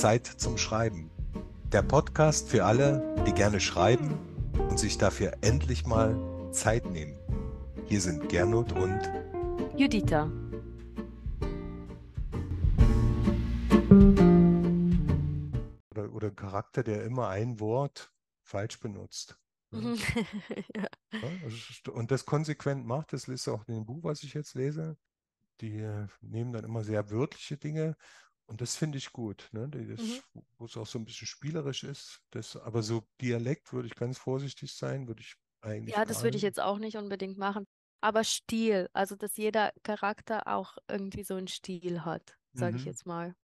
Zeit zum Schreiben. Der Podcast für alle, die gerne schreiben und sich dafür endlich mal Zeit nehmen. Hier sind Gernot und Juditha. Oder, oder ein Charakter, der immer ein Wort falsch benutzt. Ja. Und das konsequent macht, das ist auch in dem Buch, was ich jetzt lese. Die nehmen dann immer sehr wörtliche Dinge und das finde ich gut, ne? Das, Mhm. wo es auch so ein bisschen spielerisch ist. Das, aber so Dialekt würde ich ganz vorsichtig sein, würde ich eigentlich Ja, das würde ich jetzt auch nicht unbedingt machen. Aber Stil, also dass jeder Charakter auch irgendwie so einen Stil hat, sage ich Mhm. jetzt mal.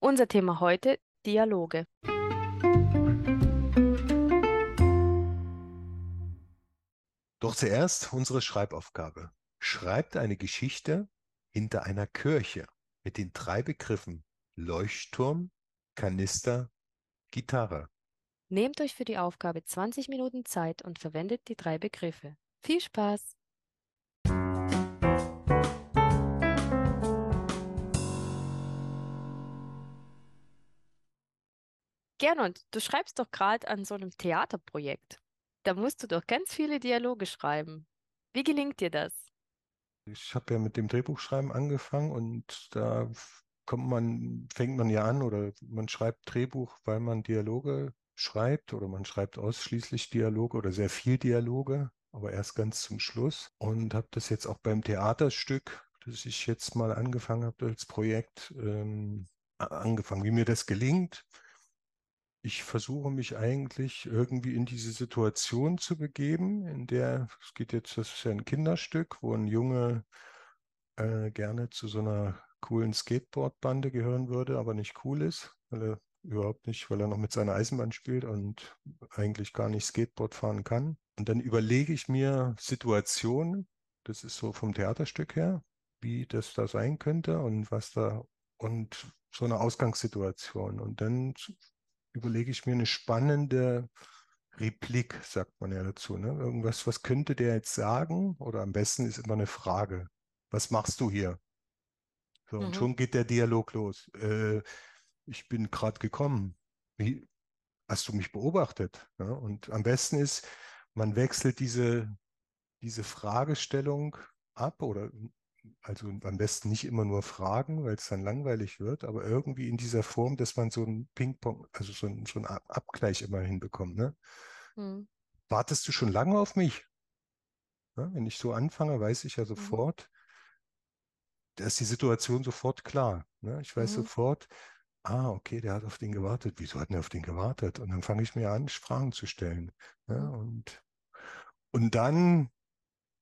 Unser Thema heute, Dialoge. Doch zuerst unsere Schreibaufgabe. Schreibt eine Geschichte hinter einer Kirche mit den drei Begriffen Leuchtturm, Kanister, Gitarre. Nehmt euch für die Aufgabe 20 Minuten Zeit und verwendet die drei Begriffe. Viel Spaß! Gernot, du schreibst doch gerade an so einem Theaterprojekt. Da musst du doch ganz viele Dialoge schreiben. Wie gelingt dir das? Ich habe ja mit dem Drehbuchschreiben angefangen und da kommt man, fängt man ja an oder man schreibt Drehbuch, weil man Dialoge schreibt oder man schreibt ausschließlich Dialoge oder sehr viel Dialoge, aber erst ganz zum Schluss und habe das jetzt auch beim Theaterstück, das ich jetzt mal angefangen habe als Projekt, ähm, angefangen. Wie mir das gelingt, ich versuche mich eigentlich irgendwie in diese Situation zu begeben, in der, es geht jetzt, das ist ja ein Kinderstück, wo ein Junge äh, gerne zu so einer coolen Skateboardbande gehören würde, aber nicht cool ist, weil er überhaupt nicht, weil er noch mit seiner Eisenbahn spielt und eigentlich gar nicht Skateboard fahren kann. Und dann überlege ich mir Situationen, das ist so vom Theaterstück her, wie das da sein könnte und was da und so eine Ausgangssituation. Und dann überlege ich mir eine spannende Replik, sagt man ja dazu. Ne? Irgendwas, was könnte der jetzt sagen? Oder am besten ist immer eine Frage. Was machst du hier? So, und Mhm. schon geht der Dialog los. Äh, ich bin gerade gekommen. Wie, hast du mich beobachtet? Ja? Und am besten ist, man wechselt diese, diese Fragestellung ab oder also am besten nicht immer nur fragen, weil es dann langweilig wird, aber irgendwie in dieser Form, dass man so ein Ping-Pong, also so ein, so ein Ab- Abgleich immer hinbekommt. Ne? Hm. Wartest du schon lange auf mich? Ja, wenn ich so anfange, weiß ich ja Mhm. sofort, da ist die Situation sofort klar. Ne? Ich weiß Mhm. sofort, ah, okay, der hat auf den gewartet. Wieso hat er auf den gewartet? Und dann fange ich mir an, Fragen zu stellen. Ja? Mhm. Und, und dann,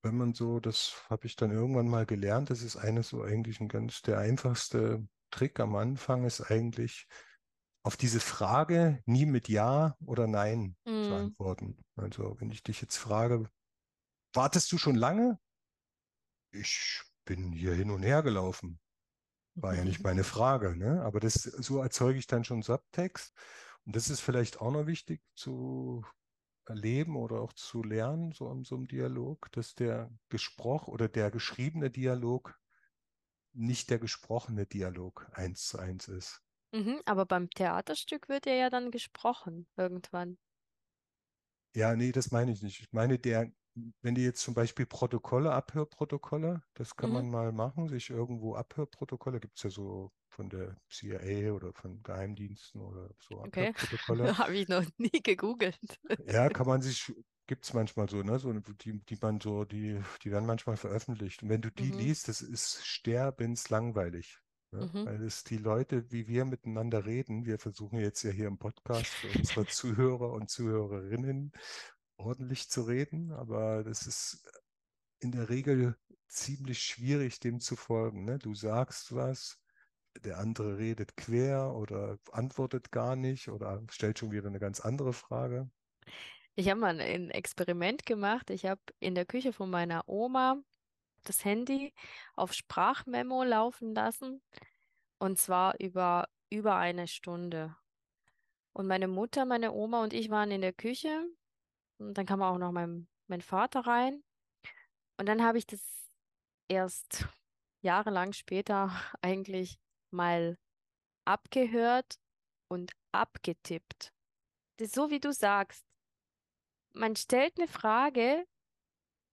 wenn man so, das habe ich dann irgendwann mal gelernt, das ist eines so eigentlich ein ganz, der einfachste Trick am Anfang ist eigentlich, auf diese Frage nie mit Ja oder Nein zu Hm. antworten. Also wenn ich dich jetzt frage, wartest du schon lange? Ich bin hier hin und her gelaufen. War ja nicht meine Frage, ne? Aber das, so erzeuge ich dann schon Subtext. Und das ist vielleicht auch noch wichtig zu erleben oder auch zu lernen, so in so einem Dialog, dass der gesprochen oder der geschriebene Dialog nicht der gesprochene Dialog eins zu eins ist. Mhm, aber beim Theaterstück wird ja ja dann gesprochen irgendwann. Ja, nee, das meine ich nicht. Ich meine, der, wenn die jetzt zum Beispiel Protokolle, Abhörprotokolle, das kann Mhm. man mal machen, sich irgendwo Abhörprotokolle, gibt es ja so von der CIA oder von Geheimdiensten oder so Okay. Abhörprotokolle. Habe ich noch nie gegoogelt. Ja, kann man sich, gibt es manchmal so, ne? So, die, die man so, die, die werden manchmal veröffentlicht. Und wenn du die Mhm. liest, das ist sterbenslangweilig. Ne? Mhm. Weil es die Leute, wie wir miteinander reden, wir versuchen jetzt ja hier im Podcast für unsere Zuhörer und Zuhörerinnen ordentlich zu reden, aber das ist in der Regel ziemlich schwierig, dem zu folgen. Ne? Du sagst was, der andere redet quer oder antwortet gar nicht oder stellt schon wieder eine ganz andere Frage. Ich habe mal ein Experiment gemacht. Ich habe in der Küche von meiner Oma das Handy auf Sprachmemo laufen lassen und zwar über über eine Stunde. Und meine Mutter, meine Oma und ich waren in der Küche und dann kam auch noch mein, mein Vater rein und dann habe ich das erst jahrelang später eigentlich mal abgehört und abgetippt. Das ist so, wie du sagst. Man stellt eine Frage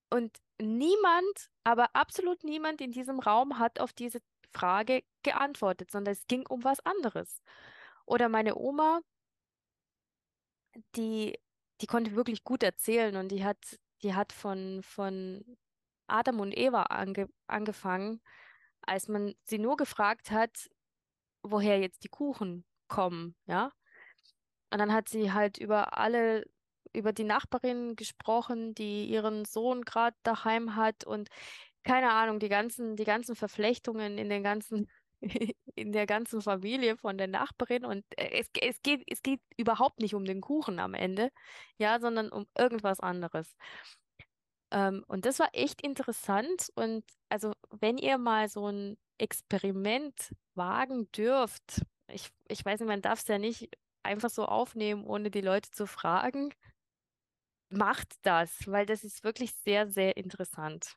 und niemand, aber absolut niemand in diesem Raum hat auf diese Frage geantwortet, sondern es ging um was anderes. Oder meine Oma, die, die konnte wirklich gut erzählen und die hat, die hat von, von Adam und Eva ange, angefangen, als man sie nur gefragt hat, woher jetzt die Kuchen kommen, ja. Und dann hat sie halt über alle, über die Nachbarin gesprochen, die ihren Sohn gerade daheim hat und keine Ahnung, die ganzen, die ganzen Verflechtungen in den ganzen, in der ganzen Familie von der Nachbarin. Und äh, es, es geht, es geht überhaupt nicht um den Kuchen am Ende, ja, sondern um irgendwas anderes. Ähm, und das war echt interessant. Und also, wenn ihr mal so ein Experiment wagen dürft, ich, ich weiß nicht, man darf es ja nicht einfach so aufnehmen, ohne die Leute zu fragen. Macht das, weil das ist wirklich sehr, sehr interessant.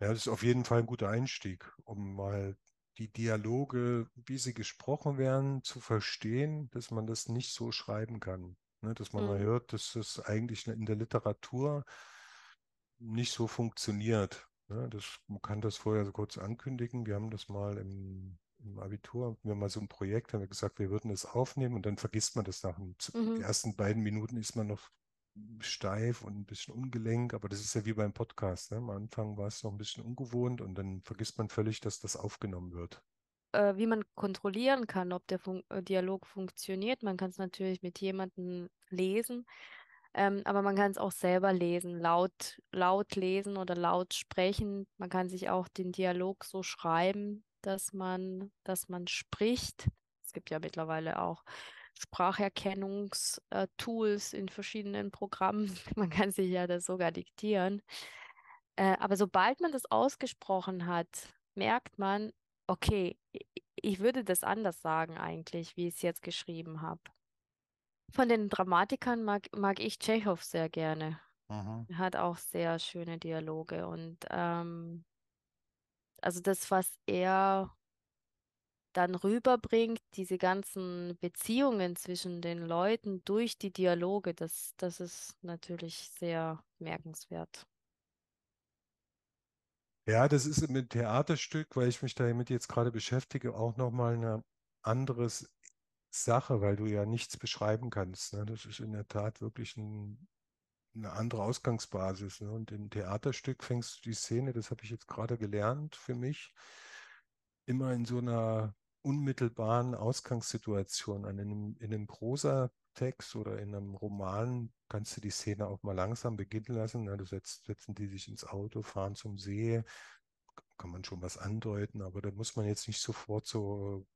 Ja, das ist auf jeden Fall ein guter Einstieg, um mal die Dialoge, wie sie gesprochen werden, zu verstehen, dass man das nicht so schreiben kann. Ne? Dass man mhm. mal hört, dass es eigentlich in der Literatur nicht so funktioniert. Ne? Das, man kann das vorher so kurz ankündigen. Wir haben das mal im, im Abitur, wir haben mal so ein Projekt, haben wir gesagt, wir würden das aufnehmen und dann vergisst man das nach den mhm. ersten beiden Minuten ist man noch steif und ein bisschen ungelenk, aber das ist ja wie beim Podcast. Ne? Am Anfang war es noch ein bisschen ungewohnt und dann vergisst man völlig, dass das aufgenommen wird. Äh, wie man kontrollieren kann, ob der Fun äh, Dialog funktioniert. Man kann es natürlich mit jemandem lesen, ähm, aber man kann es auch selber lesen, laut, laut lesen oder laut sprechen. Man kann sich auch den Dialog so schreiben, dass man, dass man spricht. Es gibt ja mittlerweile auch Spracherkennungstools in verschiedenen Programmen. Man kann sich ja das sogar diktieren. Äh, aber sobald man das ausgesprochen hat, merkt man, okay, ich würde das anders sagen eigentlich, wie ich es jetzt geschrieben habe. Von den Dramatikern mag, mag ich Tschechow sehr gerne. Mhm. Er hat auch sehr schöne Dialoge und ähm, also das, was er dann rüberbringt, diese ganzen Beziehungen zwischen den Leuten durch die Dialoge, das, das ist natürlich sehr merkenswert. Ja, das ist mit Theaterstück, weil ich mich damit jetzt gerade beschäftige, auch nochmal eine andere Sache, weil du ja nichts beschreiben kannst. Ne? Das ist in der Tat wirklich ein, eine andere Ausgangsbasis. Ne? Und im Theaterstück fängst du die Szene, das habe ich jetzt gerade gelernt für mich, immer in so einer unmittelbaren Ausgangssituation an. In einem, in einem Prosatext oder in einem Roman kannst du die Szene auch mal langsam beginnen lassen. Ja, du setzt, setzen die sich ins Auto, fahren zum See, kann man schon was andeuten, aber da muss man jetzt nicht sofort so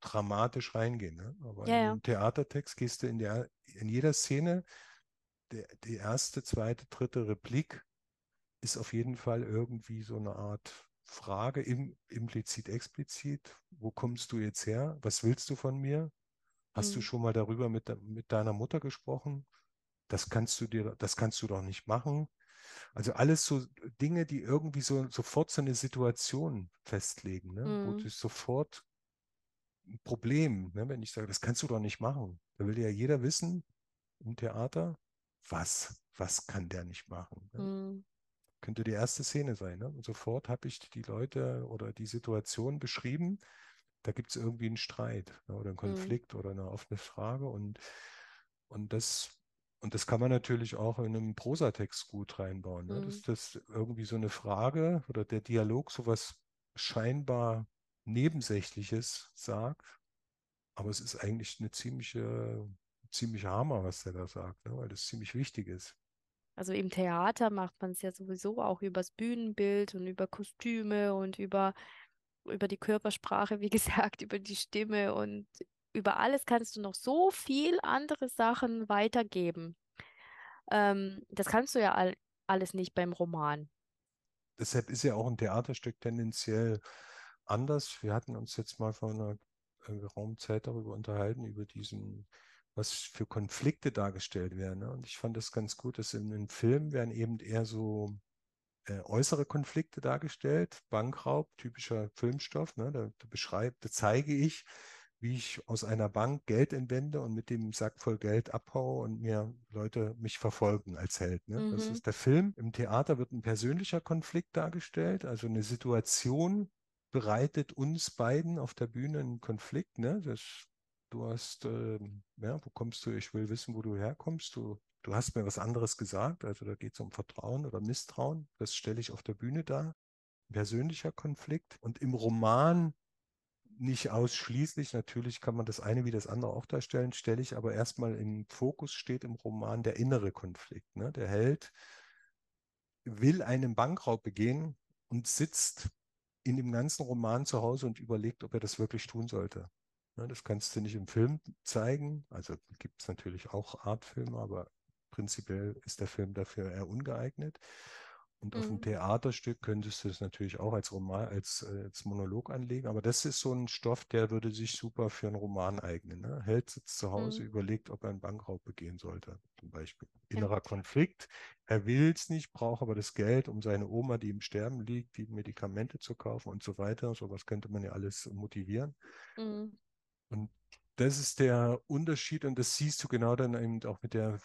dramatisch reingehen. Ne? Aber ja, im Theatertext gehst du in, der, in jeder Szene, der, die erste, zweite, dritte Replik ist auf jeden Fall irgendwie so eine Art Frage im, implizit, explizit. Wo kommst du jetzt her? Was willst du von mir? Hast mhm. du schon mal darüber mit, mit deiner Mutter gesprochen? Das kannst du dir, das kannst du doch nicht machen. Also alles so Dinge, die irgendwie so sofort so eine Situation festlegen, ne? Mhm. wo du sofort ein Problem, ne? wenn ich sage, das kannst du doch nicht machen. Da will ja jeder wissen im Theater, was, was kann der nicht machen. Ne? Mhm könnte die erste Szene sein. Ne? Und sofort habe ich die Leute oder die Situation beschrieben. Da gibt es irgendwie einen Streit ne? oder einen mhm. Konflikt mhm. oder eine offene Frage. Und, und, das, und das kann man natürlich auch in einem Prosatext gut reinbauen. Ne? Mhm. Dass das irgendwie so eine Frage oder der Dialog sowas scheinbar Nebensächliches sagt. Aber es ist eigentlich eine ziemliche, ziemliche Hammer, was der da sagt, ne? weil das ziemlich wichtig ist. Also im Theater macht man es ja sowieso auch übers Bühnenbild und über Kostüme und über, über die Körpersprache, wie gesagt, über die Stimme und über alles kannst du noch so viel andere Sachen weitergeben. Ähm, das kannst du ja all, alles nicht beim Roman. Deshalb ist ja auch ein Theaterstück tendenziell anders. Wir hatten uns jetzt mal vor einer äh, Raumzeit darüber unterhalten, über diesen was für Konflikte dargestellt werden. Ne? Und ich fand das ganz gut, dass in den Filmen werden eben eher so äh, äußere Konflikte dargestellt. Bankraub, typischer Filmstoff. Ne? Da, da beschreibe, da zeige ich, wie ich aus einer Bank Geld entwende und mit dem Sack voll Geld abhaue und mir Leute mich verfolgen als Held. Ne? Das Mhm. ist der Film. Im Theater wird ein persönlicher Konflikt dargestellt, also eine Situation bereitet uns beiden auf der Bühne einen Konflikt. Ne? Das, du hast, äh, ja, wo kommst du? Ich will wissen, wo du herkommst. Du, du hast mir was anderes gesagt. Also da geht es um Vertrauen oder Misstrauen. Das stelle ich auf der Bühne dar. Persönlicher Konflikt. Und im Roman nicht ausschließlich, natürlich kann man das eine wie das andere auch darstellen, stelle ich aber erstmal im Fokus steht im Roman der innere Konflikt. Ne? Der Held will einen Bankraub begehen und sitzt in dem ganzen Roman zu Hause und überlegt, ob er das wirklich tun sollte. Ne? Das kannst du nicht im Film zeigen, also gibt es natürlich auch Artfilme, aber prinzipiell ist der Film dafür eher ungeeignet. Und auf dem Mhm. Theaterstück könntest du es natürlich auch als Roman, als, äh, als Monolog anlegen. Aber das ist so ein Stoff, der würde sich super für einen Roman eignen. Ne? Held sitzt zu Hause, Mhm. überlegt, ob er einen Bankraub begehen sollte, zum Beispiel. Ja. Innerer Konflikt. Er will es nicht, braucht aber das Geld, um seine Oma, die im Sterben liegt, die Medikamente zu kaufen und so weiter. Sowas könnte man ja alles motivieren. Mhm. Und das ist der Unterschied und das siehst du genau dann eben auch mit der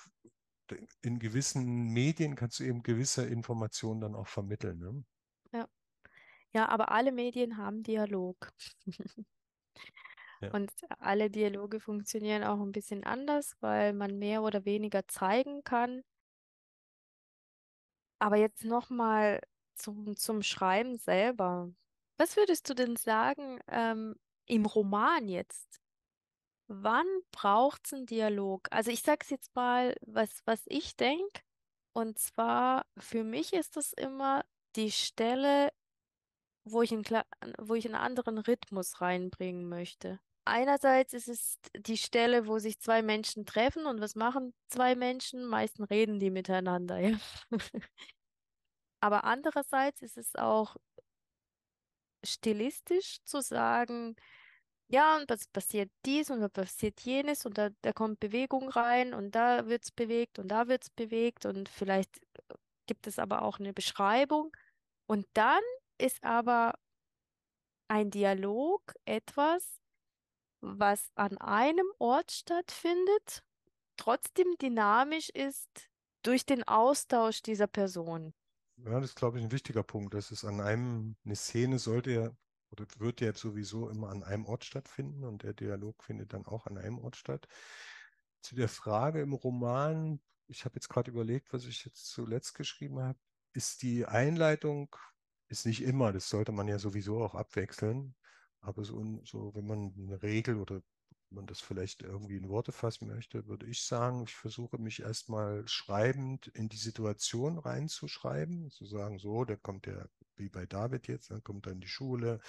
in gewissen Medien kannst du eben gewisse Informationen dann auch vermitteln. Ne? Ja. Ja, aber alle Medien haben Dialog. Ja. Und alle Dialoge funktionieren auch ein bisschen anders, weil man mehr oder weniger zeigen kann. Aber jetzt nochmal zum, zum Schreiben selber. Was würdest du denn sagen, ähm, im Roman jetzt? Wann braucht es einen Dialog? Also ich sage es jetzt mal, was, was ich denke. Und zwar, für mich ist das immer die Stelle, wo ich einen, wo ich einen anderen Rhythmus reinbringen möchte. Einerseits ist es die Stelle, wo sich zwei Menschen treffen und was machen zwei Menschen? Meistens reden die miteinander, ja. Aber andererseits ist es auch stilistisch zu sagen, ja, und das passiert dies und da passiert jenes und da, da kommt Bewegung rein und da wird es bewegt und da wird es bewegt und vielleicht äh, gibt es aber auch eine Beschreibung. Und dann ist aber ein Dialog etwas, was an einem Ort stattfindet, trotzdem dynamisch ist durch den Austausch dieser Person. Ja, das ist, glaube ich, ein wichtiger Punkt. Das ist an einem, eine Szene sollte ja oder wird ja sowieso immer an einem Ort stattfinden und der Dialog findet dann auch an einem Ort statt. Zu der Frage im Roman, ich habe jetzt gerade überlegt, was ich jetzt zuletzt geschrieben habe, ist die Einleitung, ist nicht immer, das sollte man ja sowieso auch abwechseln, aber so, so wenn man eine Regel oder man das vielleicht irgendwie in Worte fassen möchte, würde ich sagen, ich versuche mich erstmal schreibend in die Situation reinzuschreiben, zu sagen, so, da kommt der, wie bei David jetzt, dann kommt er in die Schule,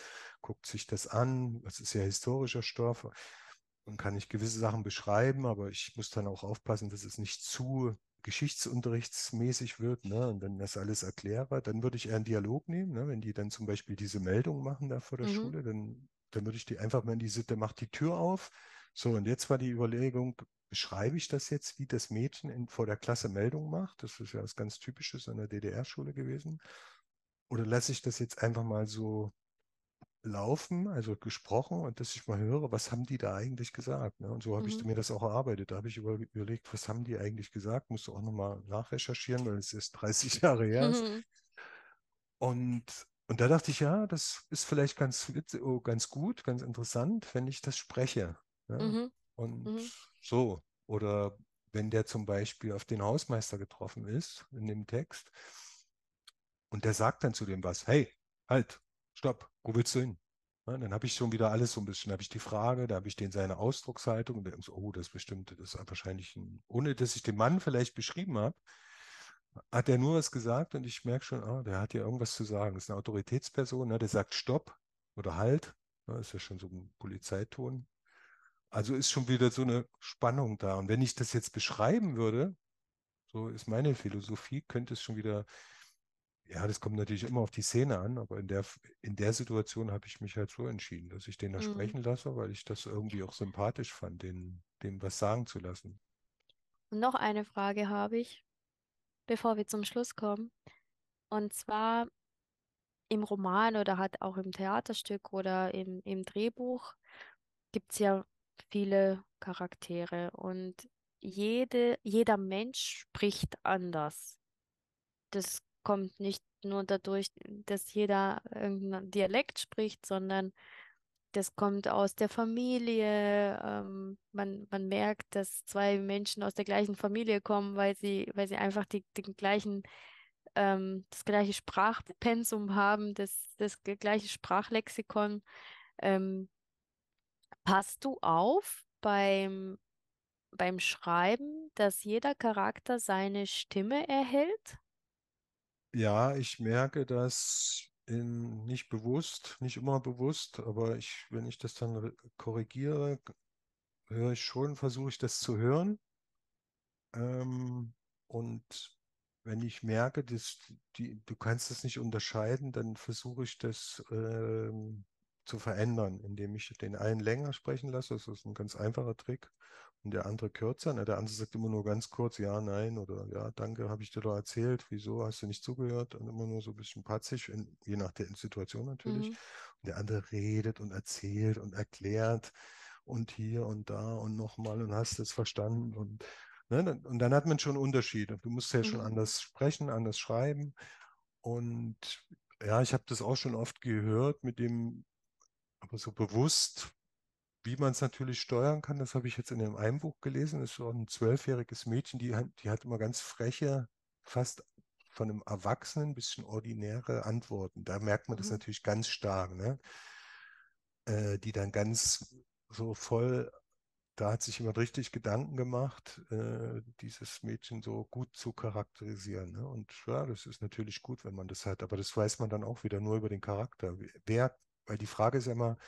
guckt sich das an, das ist ja historischer Stoff, dann kann ich gewisse Sachen beschreiben, aber ich muss dann auch aufpassen, dass es nicht zu geschichtsunterrichtsmäßig wird. Ne? Und wenn das alles erkläre, dann würde ich eher einen Dialog nehmen. Ne? Wenn die dann zum Beispiel diese Meldung machen da vor der Mhm. Schule, dann, dann würde ich die einfach mal in die Sitte, macht die Tür auf. So, und jetzt war die Überlegung, beschreibe ich das jetzt, wie das Mädchen in, vor der Klasse Meldung macht? Das ist ja was ganz Typisches an der DDR-Schule gewesen. Oder lasse ich das jetzt einfach mal so laufen, also gesprochen und dass ich mal höre, was haben die da eigentlich gesagt. Ne? Und so habe ich Mhm. mir das auch erarbeitet. Da habe ich über, überlegt, was haben die eigentlich gesagt, musste auch nochmal nachrecherchieren, weil es erst 30 Jahre her ist. Mhm. Und, und da dachte ich, ja, das ist vielleicht ganz, oh, ganz gut, ganz interessant, wenn ich das spreche. Ja? Mhm. Und Mhm. so, oder wenn der zum Beispiel auf den Hausmeister getroffen ist in dem Text und der sagt dann zu dem was, hey, halt, stopp, wo willst du hin? Ja, dann habe ich schon wieder alles so ein bisschen, habe ich die Frage, da habe ich den seine Ausdruckshaltung und der so, oh, das bestimmt, das ist wahrscheinlich ein, ohne dass ich den Mann vielleicht beschrieben habe, hat er nur was gesagt und ich merke schon, ah, der hat ja irgendwas zu sagen. Das ist eine Autoritätsperson, ne, der sagt Stopp oder Halt, ne, ist ja schon so ein Polizeiton. Also ist schon wieder so eine Spannung da. Und wenn ich das jetzt beschreiben würde, so ist meine Philosophie, könnte es schon wieder, ja, das kommt natürlich immer auf die Szene an, aber in der, in der Situation habe ich mich halt so entschieden, dass ich den da Mhm. sprechen lasse, weil ich das irgendwie auch sympathisch fand, den, dem was sagen zu lassen. Und noch eine Frage habe ich, bevor wir zum Schluss kommen. Und zwar im Roman oder halt auch im Theaterstück oder im, im Drehbuch gibt es ja viele Charaktere und jede, jeder Mensch spricht anders. Das kommt nicht nur dadurch, dass jeder irgendeinen Dialekt spricht, sondern das kommt aus der Familie. Ähm, man, man merkt, dass zwei Menschen aus der gleichen Familie kommen, weil sie, weil sie einfach die, den gleichen, ähm, das gleiche Sprachpensum haben, das, das gleiche Sprachlexikon. Ähm, passt du auf beim, beim Schreiben, dass jeder Charakter seine Stimme erhält? Ja, ich merke das in, nicht bewusst, nicht immer bewusst, aber ich, wenn ich das dann re- korrigiere, höre ich schon, versuche ich das zu hören. Ähm, und wenn ich merke, dass die, du kannst es nicht unterscheiden, dann versuche ich das ähm, zu verändern, indem ich den einen länger sprechen lasse. Das ist ein ganz einfacher Trick. Und der andere kürzer. Ne? Der andere sagt immer nur ganz kurz ja, nein oder ja, danke, habe ich dir doch erzählt. Wieso hast du nicht zugehört? Und immer nur so ein bisschen patzig, in, je nach der Situation natürlich. Mhm. Und der andere redet und erzählt und erklärt und hier und da und nochmal und hast es verstanden und Ne, dann- und dann hat man schon Unterschiede. Du musst ja schon Mhm. anders sprechen, anders schreiben. Und ja, ich habe das auch schon oft gehört mit dem, aber so bewusst, wie man es natürlich steuern kann, das habe ich jetzt in dem einen Buch gelesen. Das ist so ein zwölfjähriges Mädchen, die hat, die hat immer ganz freche, fast von einem Erwachsenen ein bisschen ordinäre Antworten. Da merkt man das Mhm. natürlich ganz stark, ne? Äh, die dann ganz so voll da hat sich jemand richtig Gedanken gemacht, äh, dieses Mädchen so gut zu charakterisieren. Ne? Und ja, das ist natürlich gut, wenn man das hat, aber das weiß man dann auch wieder nur über den Charakter. Wer, weil die Frage ist ja immer,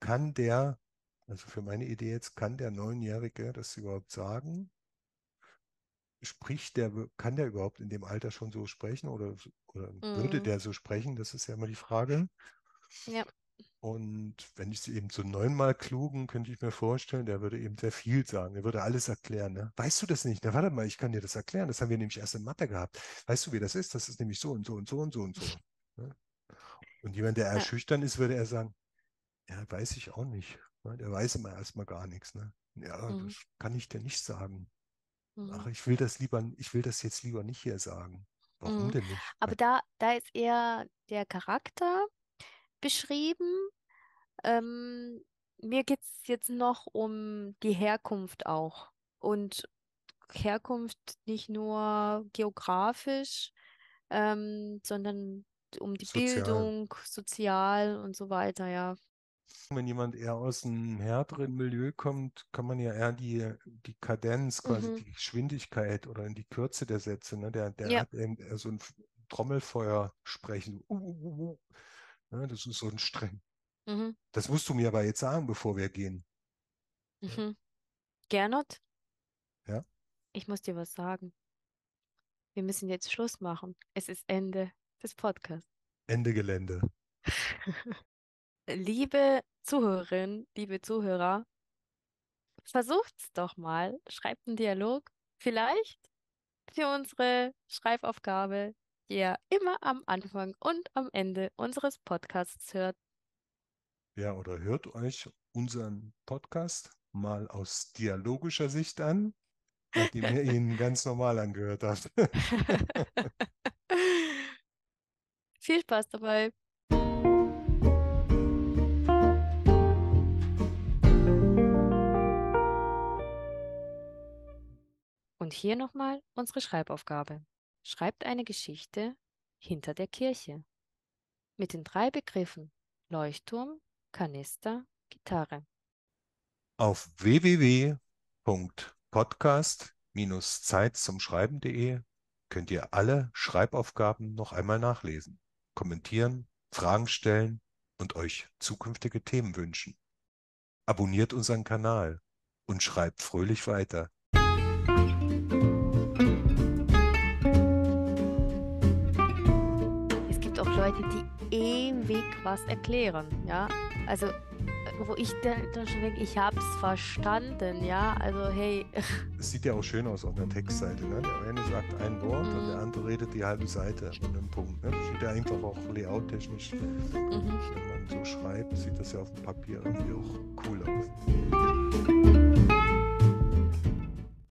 kann der, also für meine Idee jetzt, kann der Neunjährige das überhaupt sagen? Spricht der, kann der überhaupt in dem Alter schon so sprechen oder, oder würde Mhm. der so sprechen? Das ist ja immer die Frage. Ja. Und wenn ich sie eben so neunmal klugen, könnte ich mir vorstellen, der würde eben sehr viel sagen. Er würde alles erklären. Ne? Weißt du das nicht? Na, warte mal, ich kann dir das erklären. Das haben wir nämlich erst in Mathe gehabt. Weißt du, wie das ist? Das ist nämlich so und so und so und so und so. Ne? Und jemand, der eher Ja. schüchtern ist, würde er sagen, ja, weiß ich auch nicht. Ne? Der weiß immer erstmal gar nichts. Ne? Ja, Mhm. das kann ich dir nicht sagen. Ach, Mhm. ich will das lieber, ich will das jetzt lieber nicht hier sagen. Warum Mhm. denn nicht? Aber da, da ist eher der Charakter beschrieben. Ähm, mir geht es jetzt noch um die Herkunft auch. Und Herkunft nicht nur geografisch, ähm, sondern um die Sozial. Bildung, sozial und so weiter, ja. Wenn jemand eher aus einem härteren Milieu kommt, kann man ja eher die, die Kadenz, quasi Mhm. die Geschwindigkeit oder in die Kürze der Sätze, ne? Der, der Ja. hat eben eher so ein Trommelfeuer sprechen. Uh, uh, uh, uh. Ne? Das ist so ein streng. Mhm. Das musst du mir aber jetzt sagen, bevor wir gehen. Mhm. Gernot, Ja? ich muss dir was sagen. Wir müssen jetzt Schluss machen. Es ist Ende des Podcasts. Ende Gelände. Liebe Zuhörerinnen, liebe Zuhörer, versucht's doch mal. Schreibt einen Dialog. Vielleicht für unsere Schreibaufgabe, die ihr immer am Anfang und am Ende unseres Podcasts hört. Ja, oder hört euch unseren Podcast mal aus dialogischer Sicht an, nachdem ihr ihn ganz normal angehört habt. Viel Spaß dabei. Und hier nochmal unsere Schreibaufgabe. Schreibt eine Geschichte hinter der Kirche mit den drei Begriffen Leuchtturm, Kanister, Gitarre. Auf www.podcast-zeit zum Schreiben.de könnt ihr alle Schreibaufgaben noch einmal nachlesen, kommentieren, Fragen stellen und euch zukünftige Themen wünschen. Abonniert unseren Kanal und schreibt fröhlich weiter. Die ewig was erklären, ja. Also äh, wo ich dann, schon denke, ich hab's verstanden, ja. Also hey. Es sieht ja auch schön aus auf der Textseite. Ne? Der eine sagt ein Wort mhm. und der andere redet die halbe Seite an einem Punkt. Ne? Das sieht ja einfach auch layouttechnisch, mhm. wenn man so schreibt, sieht das ja auf dem Papier irgendwie auch cool aus.